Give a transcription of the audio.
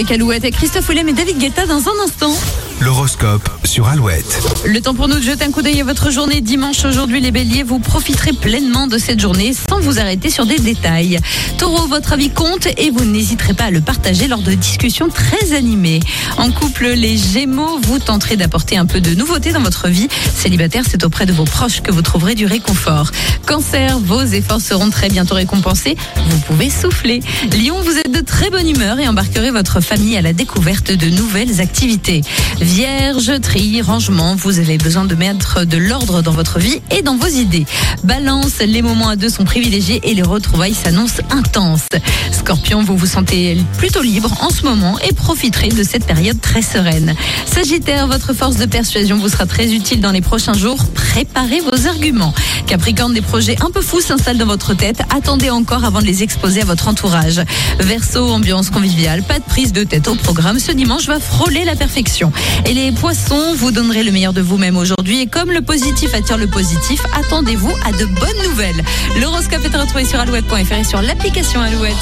avec Alouette et Christophe Willem et David Guetta dans un instant. L'horoscope sur Alouette. Le temps pour nous de jeter un coup d'œil à votre journée dimanche. Aujourd'hui, les béliers, vous profiterez pleinement de cette journée sans vous arrêter sur des détails. Taureau, votre avis compte et vous n'hésiterez pas à le partager lors de discussions très animées. En couple, les gémeaux, vous tenterez d'apporter un peu de nouveauté dans votre vie. Célibataire, c'est auprès de vos proches que vous trouverez du réconfort. Cancer, vos efforts seront très bientôt récompensés. Vous pouvez souffler. Lion, vous êtes de très bonne humeur et embarquerez votre famille à la découverte de nouvelles activités. Vierge, tri, rangement, vous avez besoin de mettre de l'ordre dans votre vie et dans vos idées. Balance, les moments à deux sont privilégiés et les retrouvailles s'annoncent intenses. Scorpion, vous vous sentez plutôt libre en ce moment et profiterez de cette période très sereine. Sagittaire, votre force de persuasion vous sera très utile dans les prochains jours. Préparez vos arguments. Capricorne, des projets un peu fous s'installent dans votre tête. Attendez encore avant de les exposer à votre entourage. Verseau, ambiance conviviale, pas de prise de tête au programme. Ce dimanche va frôler la perfection. Et les poissons, vous donnerez le meilleur de vous-même aujourd'hui. Et comme le positif attire le positif, attendez-vous à de bonnes nouvelles. L'horoscope est à retrouver sur alouette.fr et sur l'application Alouette.